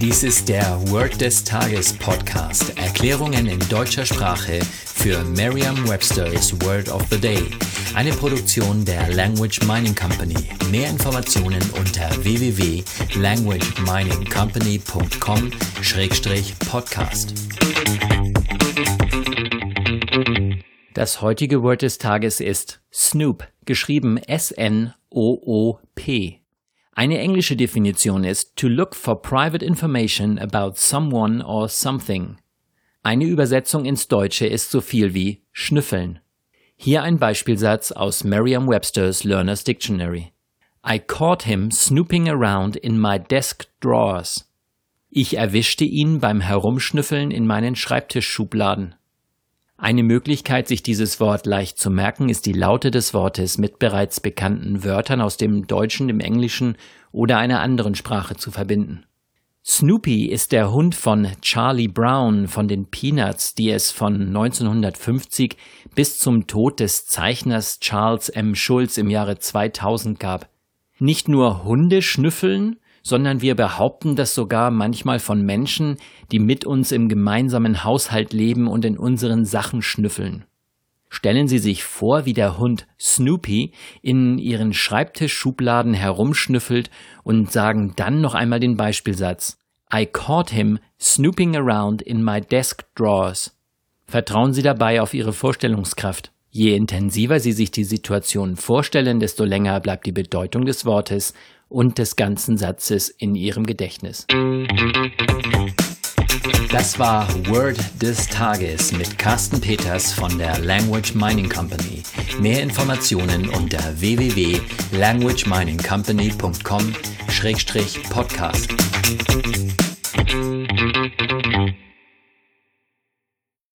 Dies ist der Word des Tages Podcast. Erklärungen in deutscher Sprache für Merriam-Webster's Word of the Day. Eine Produktion der Language Mining Company. Mehr Informationen unter www.languageminingcompany.com-podcast. Das heutige Wort des Tages ist Snoop, geschrieben S-N-O-O-P. Eine englische Definition ist to look for private information about someone or something. Eine Übersetzung ins Deutsche ist so viel wie schnüffeln. Hier ein Beispielsatz aus Merriam-Webster's Learner's Dictionary. I caught him snooping around in my desk drawers. Ich erwischte ihn beim Herumschnüffeln in meinen Schreibtischschubladen. Eine Möglichkeit, sich dieses Wort leicht zu merken, ist die Laute des Wortes mit bereits bekannten Wörtern aus dem Deutschen, dem Englischen oder einer anderen Sprache zu verbinden. Snoopy ist der Hund von Charlie Brown von den Peanuts, die es von 1950 bis zum Tod des Zeichners Charles M. Schulz im Jahre 2000 gab. Nicht nur Hunde schnüffeln, sondern wir behaupten das sogar manchmal von Menschen, die mit uns im gemeinsamen Haushalt leben und in unseren Sachen schnüffeln. Stellen Sie sich vor, wie der Hund Snoopy in Ihren Schreibtischschubladen herumschnüffelt und sagen dann noch einmal den Beispielsatz I caught him snooping around in my desk drawers. Vertrauen Sie dabei auf Ihre Vorstellungskraft. Je intensiver Sie sich die Situation vorstellen, desto länger bleibt die Bedeutung des Wortes und des ganzen Satzes in Ihrem Gedächtnis. Das war Word des Tages mit Carsten Peters von der Language Mining Company. Mehr Informationen unter www.languageminingcompany.com-podcast.